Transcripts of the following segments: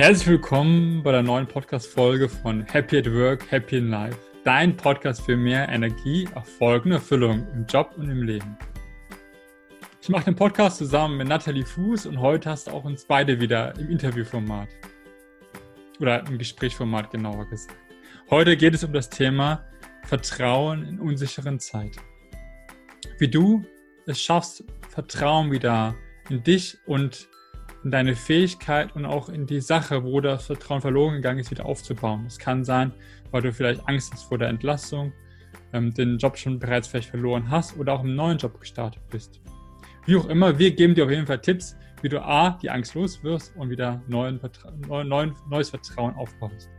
Herzlich willkommen bei der neuen Podcast-Folge von Happy at Work, Happy in Life. Dein Podcast für mehr Energie, Erfolg und Erfüllung im Job und im Leben. Ich mache den Podcast zusammen mit Nathalie Fuß und heute hast du auch uns beide wieder im Interviewformat. Oder im Gesprächsformat genauer gesagt. Heute geht es um das Thema Vertrauen in unsicheren Zeiten. Wie du es schaffst, Vertrauen wieder in dich und in deine Fähigkeit und auch in die Sache, wo das Vertrauen verloren gegangen ist, wieder aufzubauen. Es kann sein, weil du vielleicht Angst hast vor der Entlassung, ähm, den Job schon bereits vielleicht verloren hast oder auch im neuen Job gestartet bist. Wie auch immer, wir geben dir auf jeden Fall Tipps, wie du A, die Angst los wirst und wieder neuen, neuen, neues Vertrauen aufbaust.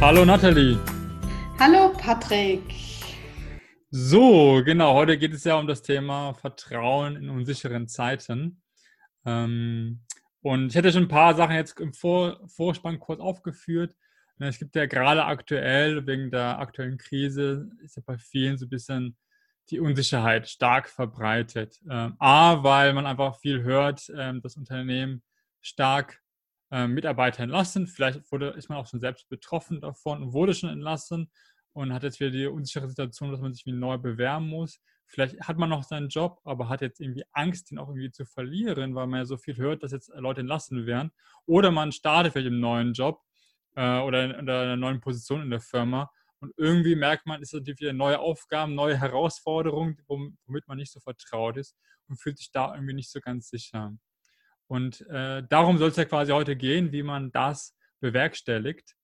Hallo Nathalie. Hallo Patrick. So, genau, heute geht es ja um das Thema Vertrauen in unsicheren Zeiten. Ähm, und ich hätte schon ein paar Sachen jetzt im Vor Vorspann kurz aufgeführt. Ne, es gibt ja gerade aktuell, wegen der aktuellen Krise, ist ja bei vielen so ein bisschen die Unsicherheit stark verbreitet. Ähm, A, weil man einfach viel hört, ähm, dass Unternehmen stark äh, Mitarbeiter entlassen. Vielleicht wurde, ist man auch schon selbst betroffen davon und wurde schon entlassen und hat jetzt wieder die unsichere Situation, dass man sich wieder neu bewerben muss. Vielleicht hat man noch seinen Job, aber hat jetzt irgendwie Angst, den auch irgendwie zu verlieren, weil man ja so viel hört, dass jetzt Leute entlassen werden. Oder man startet vielleicht im neuen Job äh, oder in, in einer neuen Position in der Firma und irgendwie merkt man, ist natürlich wieder neue Aufgaben, neue Herausforderungen, womit man nicht so vertraut ist und fühlt sich da irgendwie nicht so ganz sicher. Und äh, darum soll es ja quasi heute gehen, wie man das bewerkstelligt.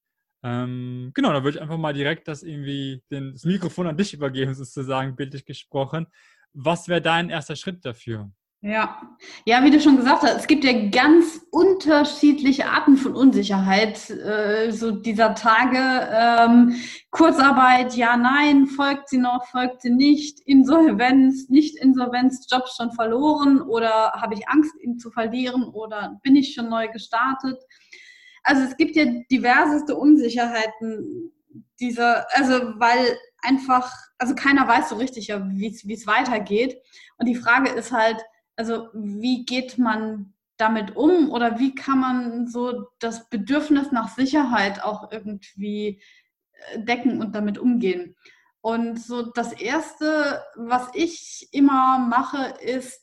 Ähm, genau, da würde ich einfach mal direkt das irgendwie den, das Mikrofon an dich übergeben, sozusagen bildlich gesprochen. Was wäre dein erster Schritt dafür? Ja, ja, wie du schon gesagt hast, es gibt ja ganz unterschiedliche Arten von Unsicherheit. Äh, so dieser Tage, ähm, Kurzarbeit, ja, nein, folgt sie noch, folgt sie nicht, Insolvenz, nicht Insolvenz, Job schon verloren oder habe ich Angst, ihn zu verlieren oder bin ich schon neu gestartet? Also es gibt ja diverseste Unsicherheiten dieser, also weil einfach, also keiner weiß so richtig, wie es weitergeht. Und die Frage ist halt, also wie geht man damit um oder wie kann man so das Bedürfnis nach Sicherheit auch irgendwie äh, decken und damit umgehen? Und so das Erste, was ich immer mache, ist,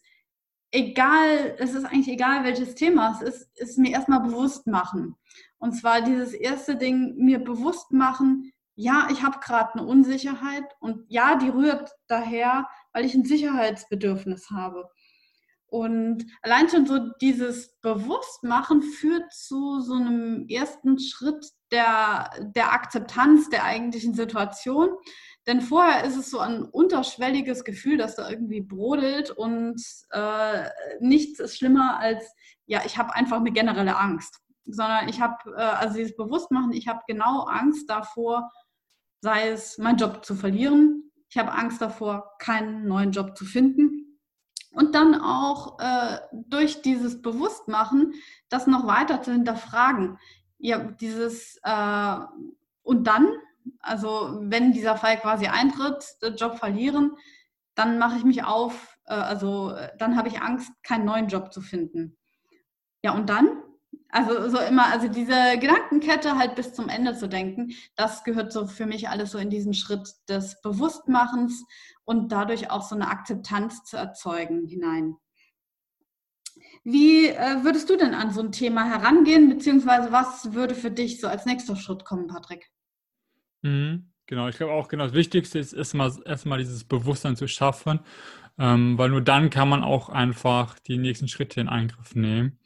egal, es ist eigentlich egal, welches Thema es ist, ist mir erstmal bewusst machen. Und zwar dieses erste Ding, mir bewusst machen, ja, ich habe gerade eine Unsicherheit und ja, die rührt daher, weil ich ein Sicherheitsbedürfnis habe. Und allein schon so dieses Bewusstmachen führt zu so einem ersten Schritt der, der Akzeptanz der eigentlichen Situation. Denn vorher ist es so ein unterschwelliges Gefühl, das da irgendwie brodelt und äh, nichts ist schlimmer als, ja, ich habe einfach eine generelle Angst. Sondern ich habe, äh, also dieses Bewusstmachen, ich habe genau Angst davor, sei es meinen Job zu verlieren. Ich habe Angst davor, keinen neuen Job zu finden und dann auch äh, durch dieses Bewusstmachen das noch weiter zu hinterfragen. Ja, dieses äh, und dann, also wenn dieser Fall quasi eintritt, Job verlieren, dann mache ich mich auf, äh, also dann habe ich Angst, keinen neuen Job zu finden. Ja, und dann? Also so immer, also diese Gedankenkette halt bis zum Ende zu denken, das gehört so für mich alles so in diesen Schritt des Bewusstmachens und dadurch auch so eine Akzeptanz zu erzeugen hinein. Wie äh, würdest du denn an so ein Thema herangehen, beziehungsweise was würde für dich so als nächster Schritt kommen, Patrick? Mhm, genau, ich glaube auch, genau, das Wichtigste ist erstmal, erstmal dieses Bewusstsein zu schaffen, ähm, weil nur dann kann man auch einfach die nächsten Schritte in Angriff nehmen.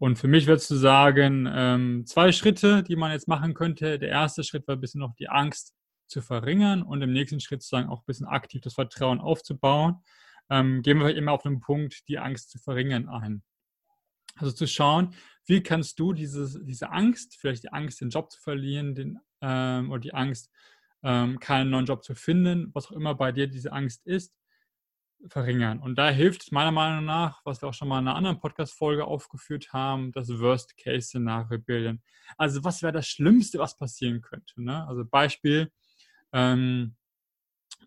Und für mich würdest du sagen, ähm, zwei Schritte, die man jetzt machen könnte. Der erste Schritt war ein bisschen noch die Angst zu verringern und im nächsten Schritt sozusagen auch ein bisschen aktiv das Vertrauen aufzubauen, ähm, gehen wir immer auf den Punkt, die Angst zu verringern ein. Also zu schauen, wie kannst du diese, diese Angst, vielleicht die Angst, den Job zu verlieren, den, ähm, oder die Angst, ähm, keinen neuen Job zu finden, was auch immer bei dir diese Angst ist, verringern. Und da hilft meiner Meinung nach, was wir auch schon mal in einer anderen Podcast-Folge aufgeführt haben, das Worst-Case-Szenario bilden. Also was wäre das Schlimmste, was passieren könnte? Ne? Also Beispiel, ähm,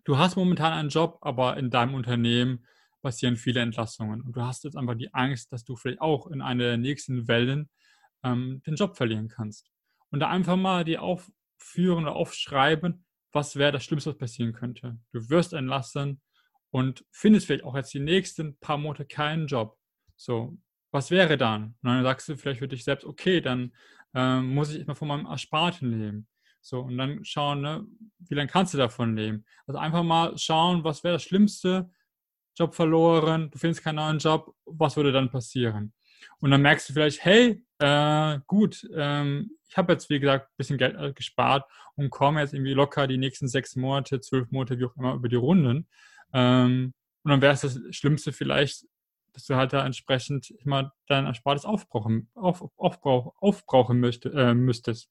du hast momentan einen Job, aber in deinem Unternehmen passieren viele Entlassungen. Und du hast jetzt einfach die Angst, dass du vielleicht auch in einer der nächsten Wellen ähm, den Job verlieren kannst. Und da einfach mal die aufführen oder aufschreiben, was wäre das Schlimmste, was passieren könnte. Du wirst entlassen, und findest vielleicht auch jetzt die nächsten paar Monate keinen Job. So, was wäre dann? Und dann sagst du vielleicht für dich selbst, okay, dann ähm, muss ich immer von meinem Ersparten leben. So, und dann schauen, ne, wie lange kannst du davon leben? Also einfach mal schauen, was wäre das Schlimmste? Job verloren, du findest keinen neuen Job, was würde dann passieren? Und dann merkst du vielleicht, hey, äh, gut, ähm, ich habe jetzt, wie gesagt, ein bisschen Geld äh, gespart und komme jetzt irgendwie locker die nächsten sechs Monate, zwölf Monate, wie auch immer, über die Runden. Ähm, und dann wäre es das Schlimmste vielleicht, dass du halt da entsprechend immer dein Erspartes aufbrauchen, auf, aufbrauch, aufbrauchen möchte, äh, müsstest.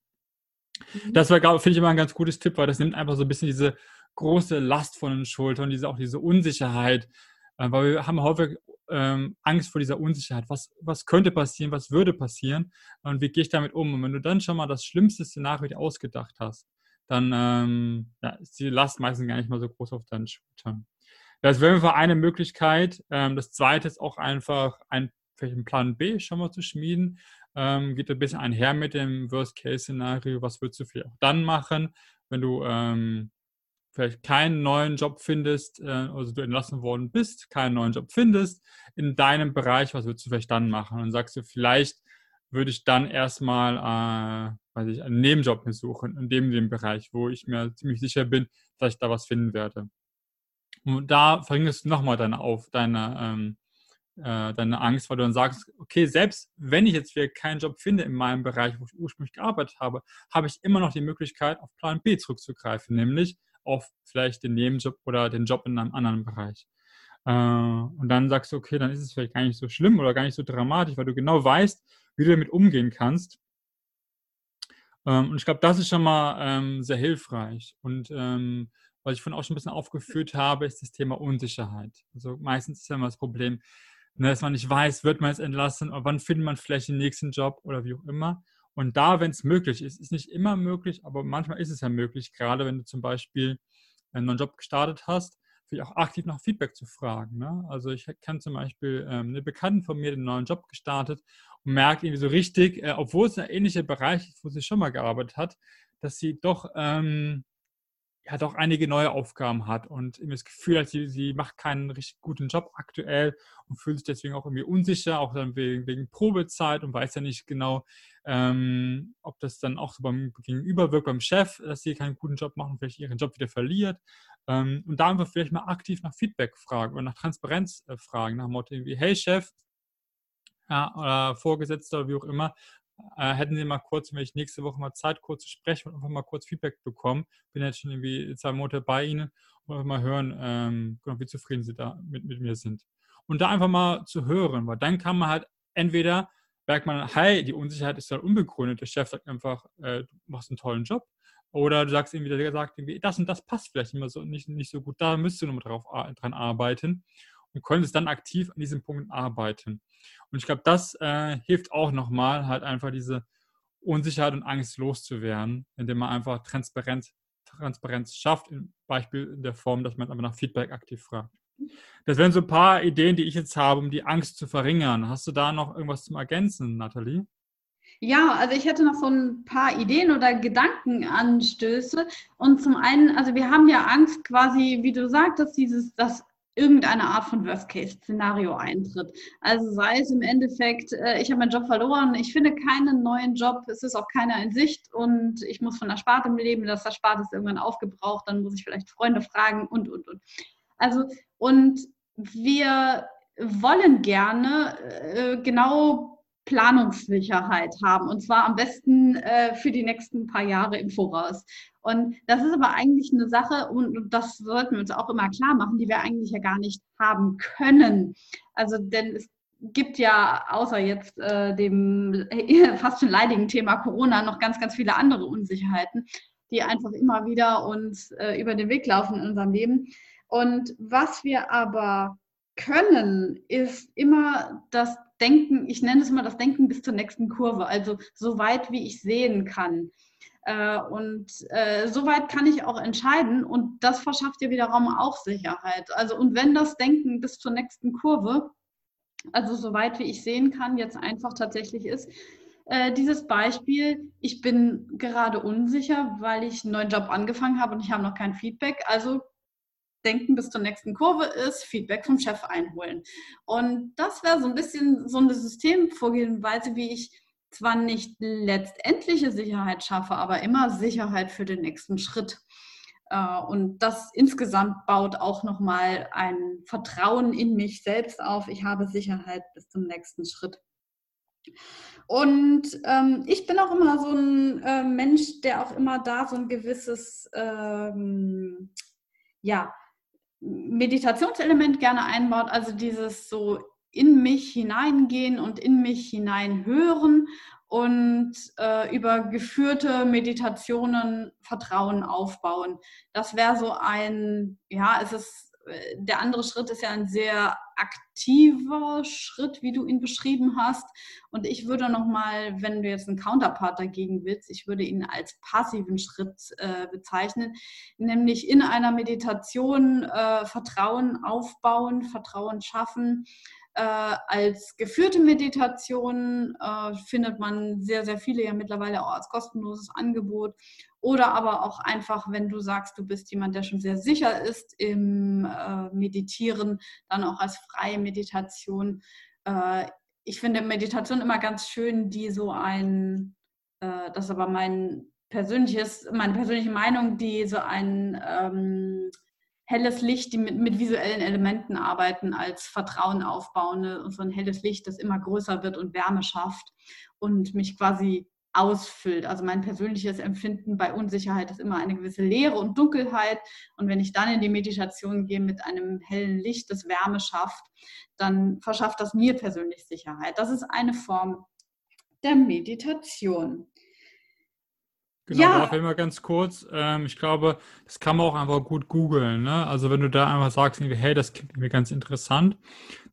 Mhm. Das finde ich, immer ein ganz gutes Tipp, weil das nimmt einfach so ein bisschen diese große Last von den Schultern, diese, auch diese Unsicherheit, äh, weil wir haben häufig ähm, Angst vor dieser Unsicherheit. Was, was könnte passieren, was würde passieren und wie gehe ich damit um? Und wenn du dann schon mal das schlimmste Szenario ausgedacht hast, dann ähm, ja, ist die Last meistens gar nicht mal so groß auf deinen Schultern. Das wäre einfach eine Möglichkeit. Ähm, das zweite ist auch einfach ein, vielleicht einen Plan B schon mal zu schmieden. Ähm, geht ein bisschen einher mit dem Worst-Case-Szenario. Was würdest du vielleicht auch dann machen, wenn du ähm, vielleicht keinen neuen Job findest, äh, also du entlassen worden bist, keinen neuen Job findest in deinem Bereich, was würdest du vielleicht dann machen? Und sagst du, vielleicht würde ich dann erstmal äh, weiß ich, einen Nebenjob mir suchen in dem, dem Bereich, wo ich mir ziemlich sicher bin, dass ich da was finden werde. Und da verringerst du nochmal deine, auf, deine, ähm, äh, deine Angst, weil du dann sagst, okay, selbst wenn ich jetzt wieder keinen Job finde in meinem Bereich, wo ich ursprünglich gearbeitet habe, habe ich immer noch die Möglichkeit, auf Plan B zurückzugreifen, nämlich auf vielleicht den Nebenjob oder den Job in einem anderen Bereich. Äh, und dann sagst du, okay, dann ist es vielleicht gar nicht so schlimm oder gar nicht so dramatisch, weil du genau weißt, wie du damit umgehen kannst. Ähm, und ich glaube, das ist schon mal ähm, sehr hilfreich. Und ähm, was ich vorhin auch schon ein bisschen aufgeführt habe, ist das Thema Unsicherheit. Also meistens ist ja immer das Problem, ne, dass man nicht weiß, wird man jetzt entlassen oder wann findet man vielleicht den nächsten Job oder wie auch immer. Und da, wenn es möglich ist, ist nicht immer möglich, aber manchmal ist es ja möglich, gerade wenn du zum Beispiel einen neuen Job gestartet hast, vielleicht auch aktiv nach Feedback zu fragen. Ne? Also ich kenne zum Beispiel ähm, eine Bekannte von mir, den neuen Job gestartet und merkt irgendwie so richtig, äh, obwohl es ein ähnlicher Bereich ist, wo sie schon mal gearbeitet hat, dass sie doch ähm, ja doch einige neue Aufgaben hat und irgendwie das Gefühl hat, sie, sie macht keinen richtig guten Job aktuell und fühlt sich deswegen auch irgendwie unsicher, auch dann wegen, wegen Probezeit und weiß ja nicht genau, ähm, ob das dann auch so beim Gegenüber wirkt, beim Chef, dass sie keinen guten Job machen, vielleicht ihren Job wieder verliert. Ähm, und da einfach vielleicht mal aktiv nach Feedback fragen oder nach Transparenz äh, fragen, nach dem Motto irgendwie, hey Chef, ja, oder Vorgesetzter oder wie auch immer, äh, hätten Sie mal kurz, wenn ich nächste Woche mal Zeit, kurz zu sprechen und einfach mal kurz Feedback bekommen. Bin jetzt schon irgendwie zwei Monate bei Ihnen und einfach mal hören, ähm, genau, wie zufrieden Sie da mit, mit mir sind. Und da einfach mal zu hören, weil dann kann man halt entweder merkt man, hey, die Unsicherheit ist halt unbegründet. Der Chef sagt einfach, äh, du machst einen tollen Job. Oder du sagst irgendwie, der sagt irgendwie, das und das passt vielleicht immer so nicht, nicht so gut, da müsstest du nochmal drauf, dran arbeiten und könntest dann aktiv an diesen Punkten arbeiten. Und ich glaube, das äh, hilft auch nochmal, halt einfach diese Unsicherheit und Angst loszuwerden, indem man einfach Transparenz, Transparenz schafft, im Beispiel in der Form, dass man aber nach Feedback aktiv fragt. Das wären so ein paar Ideen, die ich jetzt habe, um die Angst zu verringern. Hast du da noch irgendwas zum Ergänzen, Nathalie? Ja, also ich hätte noch so ein paar Ideen oder Gedankenanstöße. Und zum einen, also wir haben ja Angst quasi, wie du sagtest, dieses, dass irgendeine Art von Worst-Case-Szenario eintritt. Also sei es im Endeffekt, äh, ich habe meinen Job verloren, ich finde keinen neuen Job, es ist auch keiner in Sicht und ich muss von der Sparte leben, das Sparte ist irgendwann aufgebraucht, dann muss ich vielleicht Freunde fragen und, und, und. Also, und wir wollen gerne äh, genau Planungssicherheit haben und zwar am besten äh, für die nächsten paar Jahre im Voraus. Und das ist aber eigentlich eine Sache, und das sollten wir uns auch immer klar machen, die wir eigentlich ja gar nicht haben können. Also, denn es gibt ja außer jetzt äh, dem äh, fast schon leidigen Thema Corona noch ganz, ganz viele andere Unsicherheiten, die einfach immer wieder uns äh, über den Weg laufen in unserem Leben. Und was wir aber können, ist immer das Denken, ich nenne es immer das Denken bis zur nächsten Kurve, also so weit wie ich sehen kann. Äh, und äh, soweit kann ich auch entscheiden und das verschafft dir wiederum auch Sicherheit. Also und wenn das Denken bis zur nächsten Kurve, also soweit wie ich sehen kann, jetzt einfach tatsächlich ist, äh, dieses Beispiel, ich bin gerade unsicher, weil ich einen neuen Job angefangen habe und ich habe noch kein Feedback. Also denken bis zur nächsten Kurve ist, Feedback vom Chef einholen. Und das wäre so ein bisschen so eine Systemvorgehensweise, wie ich zwar nicht letztendliche Sicherheit schaffe, aber immer Sicherheit für den nächsten Schritt. Äh, und das insgesamt baut auch nochmal ein Vertrauen in mich selbst auf. Ich habe Sicherheit bis zum nächsten Schritt. Und ähm, ich bin auch immer so ein äh, Mensch, der auch immer da so ein gewisses, ähm, ja, Meditationselement gerne einbaut, also dieses so in mich hineingehen und in mich hineinhören und äh, über geführte Meditationen Vertrauen aufbauen. Das wäre so ein, ja, es ist der andere Schritt ist ja ein sehr aktiver Schritt, wie du ihn beschrieben hast. Und ich würde nochmal, wenn du jetzt einen Counterpart dagegen willst, ich würde ihn als passiven Schritt äh, bezeichnen, nämlich in einer Meditation äh, Vertrauen aufbauen, Vertrauen schaffen, äh, als geführte Meditation äh, findet man sehr, sehr viele ja mittlerweile auch als kostenloses Angebot. Oder aber auch einfach, wenn du sagst, du bist jemand, der schon sehr sicher ist im äh, Meditieren, dann auch als freie Meditation. Äh, ich finde Meditation immer ganz schön, die so ein, äh, das ist aber mein persönliches, meine persönliche Meinung, die so ein ähm, helles Licht, die mit, mit, visuellen Elementen arbeiten, als Vertrauen aufbauen und so ein helles Licht, das immer größer wird und Wärme schafft und mich quasi ausfüllt. Also mein persönliches Empfinden bei Unsicherheit ist immer eine gewisse Leere und Dunkelheit. Und wenn ich dann in die Meditation gehe mit einem hellen Licht, das Wärme schafft, dann verschafft das mir persönlich Sicherheit. Das ist eine Form der Meditation. Genau, ja. darauf immer ganz kurz. Ähm, ich glaube, das kann man auch einfach gut googeln. Ne? Also wenn du da einfach sagst, hey, das klingt mir ganz interessant,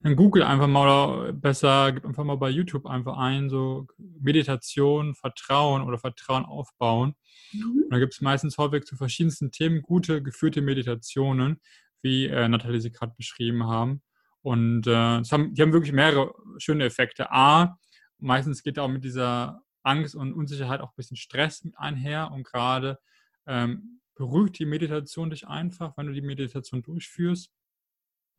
dann google einfach mal oder besser, gib einfach mal bei YouTube einfach ein, so Meditation, Vertrauen oder Vertrauen aufbauen. Mhm. Und da gibt es meistens häufig zu verschiedensten Themen gute, geführte Meditationen, wie äh, Nathalie sie gerade beschrieben haben. Und äh, haben, die haben wirklich mehrere schöne Effekte. A, meistens geht auch mit dieser Angst und Unsicherheit auch ein bisschen Stress einher und gerade ähm, beruhigt die Meditation dich einfach, wenn du die Meditation durchführst.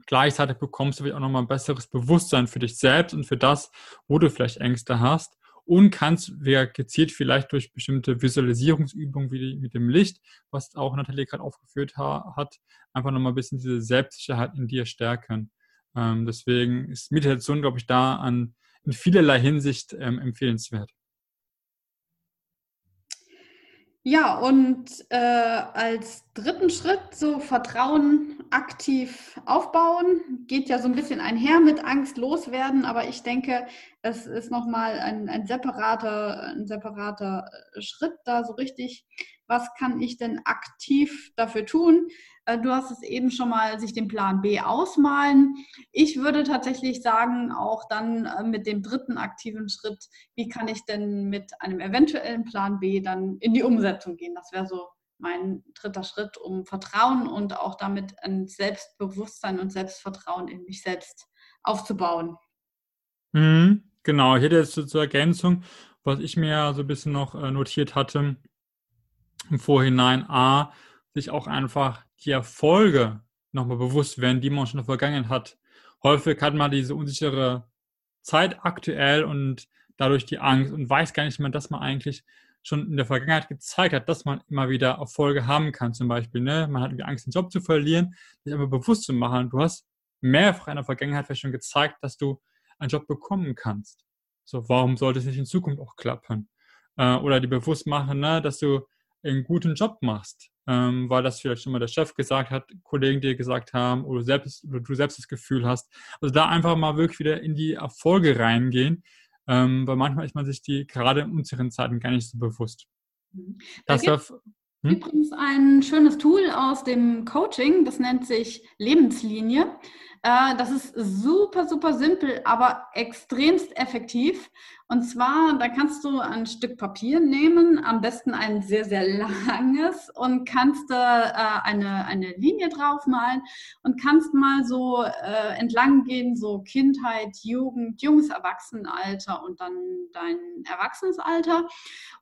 Gleichzeitig bekommst du auch nochmal ein besseres Bewusstsein für dich selbst und für das, wo du vielleicht Ängste hast und kannst wer gezielt vielleicht durch bestimmte Visualisierungsübungen wie mit dem Licht, was auch Nathalie gerade aufgeführt ha hat, einfach nochmal ein bisschen diese Selbstsicherheit in dir stärken. Ähm, deswegen ist Meditation, glaube ich, da an, in vielerlei Hinsicht ähm, empfehlenswert. Ja, und äh, als dritten Schritt so Vertrauen aktiv aufbauen, geht ja so ein bisschen einher mit Angst loswerden, aber ich denke, es ist nochmal ein, ein separater, ein separater äh, Schritt da so richtig. Was kann ich denn aktiv dafür tun? Äh, du hast es eben schon mal sich den Plan B ausmalen. Ich würde tatsächlich sagen, auch dann äh, mit dem dritten aktiven Schritt, wie kann ich denn mit einem eventuellen Plan B dann in die Umsetzung gehen? Das wäre so mein dritter Schritt, um Vertrauen und auch damit ein Selbstbewusstsein und Selbstvertrauen in mich selbst aufzubauen. Mhm, genau, ich hätte jetzt zur Ergänzung, was ich mir so ein bisschen noch äh, notiert hatte im Vorhinein, A, sich auch einfach die Erfolge nochmal bewusst werden, die man schon Vergangenheit hat. Häufig hat man diese unsichere Zeit aktuell und dadurch die Angst und weiß gar nicht mehr, dass man eigentlich schon in der Vergangenheit gezeigt hat, dass man immer wieder Erfolge haben kann. Zum Beispiel, ne? man hat Angst, den Job zu verlieren, sich aber bewusst zu machen. Du hast mehrfach in der Vergangenheit vielleicht schon gezeigt, dass du einen Job bekommen kannst. So, warum sollte es nicht in Zukunft auch klappen? Äh, oder die bewusst machen, ne, dass du einen guten Job machst, ähm, weil das vielleicht schon mal der Chef gesagt hat, Kollegen dir gesagt haben oder, selbst, oder du selbst das Gefühl hast. Also da einfach mal wirklich wieder in die Erfolge reingehen, ähm, weil manchmal ist man sich die gerade in unsicheren Zeiten gar nicht so bewusst. Mhm. Das da Hm? Übrigens ein schönes Tool aus dem Coaching, das nennt sich Lebenslinie. Äh, das ist super, super simpel, aber extremst effektiv. Und zwar, da kannst du ein Stück Papier nehmen, am besten ein sehr, sehr langes und kannst äh, eine, eine Linie draufmalen und kannst mal so äh, entlang gehen, so Kindheit, Jugend, junges Erwachsenenalter und dann dein Erwachsenenalter.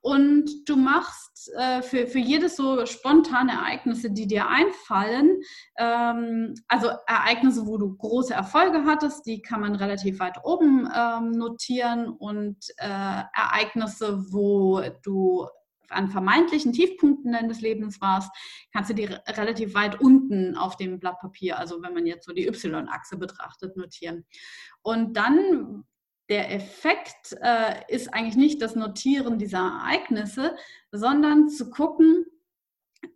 Und du machst für, für jedes so spontane Ereignisse, die dir einfallen, ähm, also Ereignisse, wo du große Erfolge hattest, die kann man relativ weit oben ähm, notieren und äh, Ereignisse, wo du an vermeintlichen Tiefpunkten deines Lebens warst, kannst du die relativ weit unten auf dem Blatt Papier, also wenn man jetzt so die Y-Achse betrachtet, notieren. Und dann der Effekt äh, ist eigentlich nicht das Notieren dieser Ereignisse, sondern zu gucken,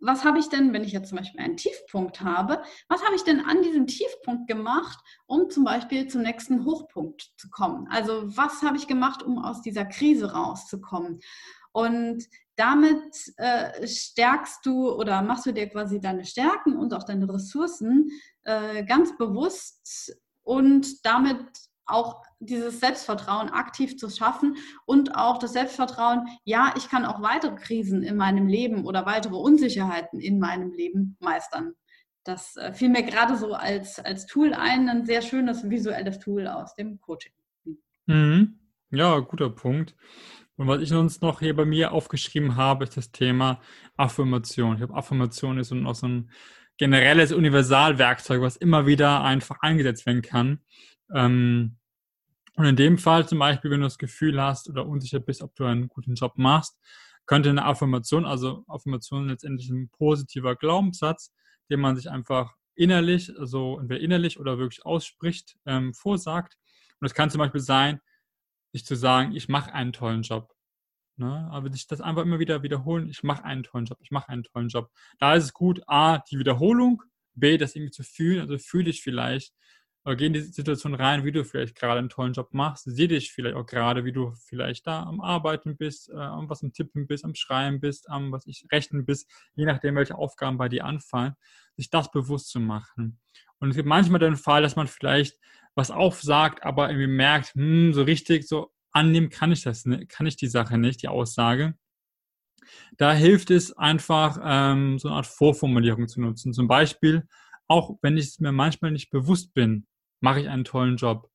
was habe ich denn, wenn ich jetzt zum Beispiel einen Tiefpunkt habe, was habe ich denn an diesem Tiefpunkt gemacht, um zum Beispiel zum nächsten Hochpunkt zu kommen? Also was habe ich gemacht, um aus dieser Krise rauszukommen? Und damit äh, stärkst du oder machst du dir quasi deine Stärken und auch deine Ressourcen äh, ganz bewusst und damit auch dieses Selbstvertrauen aktiv zu schaffen und auch das Selbstvertrauen, ja, ich kann auch weitere Krisen in meinem Leben oder weitere Unsicherheiten in meinem Leben meistern. Das äh, fiel mir gerade so als, als Tool ein, ein sehr schönes visuelles Tool aus dem Coaching. Mhm. Ja, guter Punkt. Und was ich uns noch hier bei mir aufgeschrieben habe, ist das Thema Affirmation. Ich glaube, Affirmation ist auch so ein generelles Universalwerkzeug, was immer wieder einfach eingesetzt werden kann. Ähm, und in dem Fall zum Beispiel, wenn du das Gefühl hast oder unsicher bist, ob du einen guten Job machst, könnte eine Affirmation, also Affirmation letztendlich ein positiver Glaubenssatz, den man sich einfach innerlich, also entweder innerlich oder wirklich ausspricht, ähm, vorsagt. Und es kann zum Beispiel sein, sich zu sagen, ich mache einen tollen Job. Ne? Aber sich das einfach immer wieder wiederholen, ich mache einen tollen Job, ich mache einen tollen Job. Da ist es gut, A, die Wiederholung, B, das irgendwie zu fühlen, also fühle ich vielleicht, geh in die Situation rein, wie du vielleicht gerade einen tollen Job machst. Sieh dich vielleicht auch gerade, wie du vielleicht da am Arbeiten bist, äh, was am Tippen bist, am Schreiben bist, am was ich rechnen bist, je nachdem, welche Aufgaben bei dir anfallen, sich das bewusst zu machen. Und es gibt manchmal den Fall, dass man vielleicht was aufsagt, aber irgendwie merkt, hm, so richtig, so annehmen kann ich das, kann ich die Sache nicht, die Aussage. Da hilft es einfach, ähm, so eine Art Vorformulierung zu nutzen. Zum Beispiel, auch wenn ich es mir manchmal nicht bewusst bin, mache ich einen tollen Job.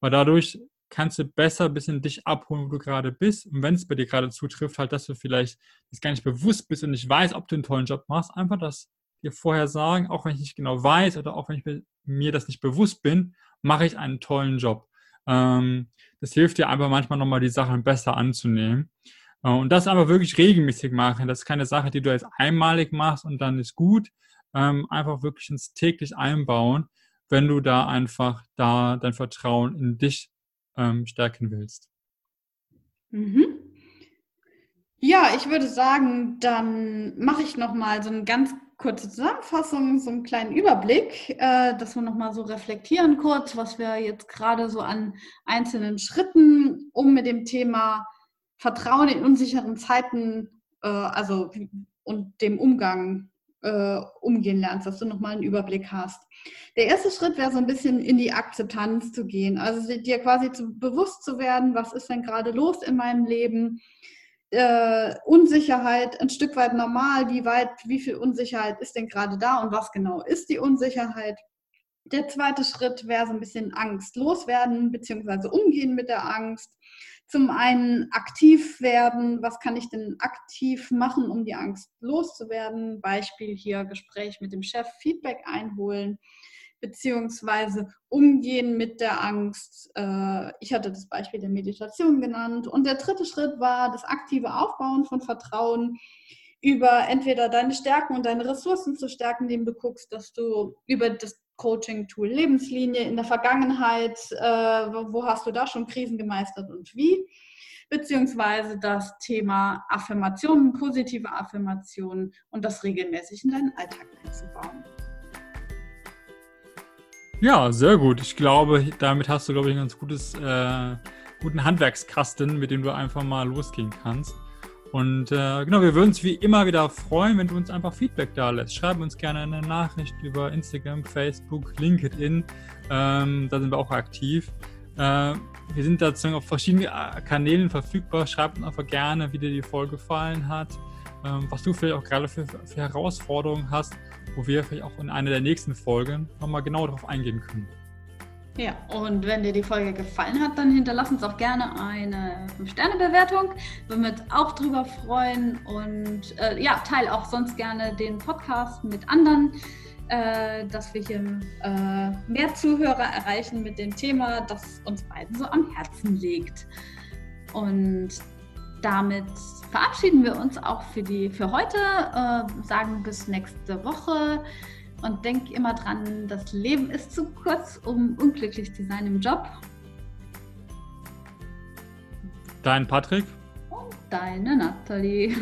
Weil dadurch kannst du besser ein bisschen dich abholen, wo du gerade bist. Und wenn es bei dir gerade zutrifft, halt, dass du vielleicht jetzt gar nicht bewusst bist und nicht weißt, ob du einen tollen Job machst, einfach das dir vorher sagen, auch wenn ich nicht genau weiß oder auch wenn ich mir das nicht bewusst bin, mache ich einen tollen Job. Ähm, das hilft dir einfach manchmal nochmal die Sachen besser anzunehmen. Äh, und das aber wirklich regelmäßig machen. Das ist keine Sache, die du jetzt einmalig machst und dann ist gut. Ähm, einfach wirklich ins täglich einbauen wenn du da einfach da dein Vertrauen in dich ähm, stärken willst. Mhm. Ja, ich würde sagen, dann mache ich nochmal so eine ganz kurze Zusammenfassung, so einen kleinen Überblick, äh, dass wir nochmal so reflektieren kurz, was wir jetzt gerade so an einzelnen Schritten, um mit dem Thema Vertrauen in unsicheren Zeiten, äh, also und dem Umgang äh, umgehen lernst, dass du nochmal einen Überblick hast. Der erste Schritt wäre so ein bisschen in die Akzeptanz zu gehen, also dir quasi zu, bewusst zu werden, was ist denn gerade los in meinem Leben. Äh, Unsicherheit ein Stück weit normal, wie weit, wie viel Unsicherheit ist denn gerade da und was genau ist die Unsicherheit? Der zweite Schritt wäre so ein bisschen Angst loswerden, beziehungsweise umgehen mit der Angst zum einen aktiv werden. Was kann ich denn aktiv machen, um die Angst loszuwerden? Beispiel hier Gespräch mit dem Chef, Feedback einholen, beziehungsweise umgehen mit der Angst. Äh, ich hatte das Beispiel der Meditation genannt. Und der dritte Schritt war das aktive Aufbauen von Vertrauen über entweder deine Stärken und deine Ressourcen zu stärken, indem du guckst, dass du über das Coaching-Tool Lebenslinie in der Vergangenheit, äh, wo hast du da schon Krisen gemeistert und wie? Beziehungsweise das Thema Affirmationen, positive Affirmationen und das regelmäßig in deinen Alltag einzubauen. Ja, sehr gut. Ich glaube, damit hast du, glaube ich, einen ganz gutes, äh, guten Handwerkskasten, mit dem du einfach mal losgehen kannst. Und äh, genau, wir würden uns wie immer wieder freuen, wenn du uns einfach Feedback da lässt. Schreib uns gerne eine Nachricht über Instagram, Facebook, LinkedIn. Ähm, da sind wir auch aktiv. Äh, wir sind dazu auf verschiedenen äh, Kanälen verfügbar. Schreib uns einfach gerne, wie dir die Folge gefallen hat, ähm, was du vielleicht auch gerade für, für Herausforderungen hast, wo wir vielleicht auch in einer der nächsten Folgen nochmal genau darauf eingehen können. Ja, und wenn dir die Folge gefallen hat, dann hinterlass uns auch gerne eine 5-Sterne-Bewertung. Würden wir uns auch drüber freuen. Und äh, ja, teile auch sonst gerne den Podcast mit anderen, äh, dass wir hier äh, mehr Zuhörer erreichen mit dem Thema, das uns beiden so am Herzen liegt. Und damit verabschieden wir uns auch für, die, für heute, äh, sagen bis nächste Woche. Und denk immer dran, das Leben ist zu kurz, um unglücklich zu sein im Job. Dein Patrick. Und deine Nathalie.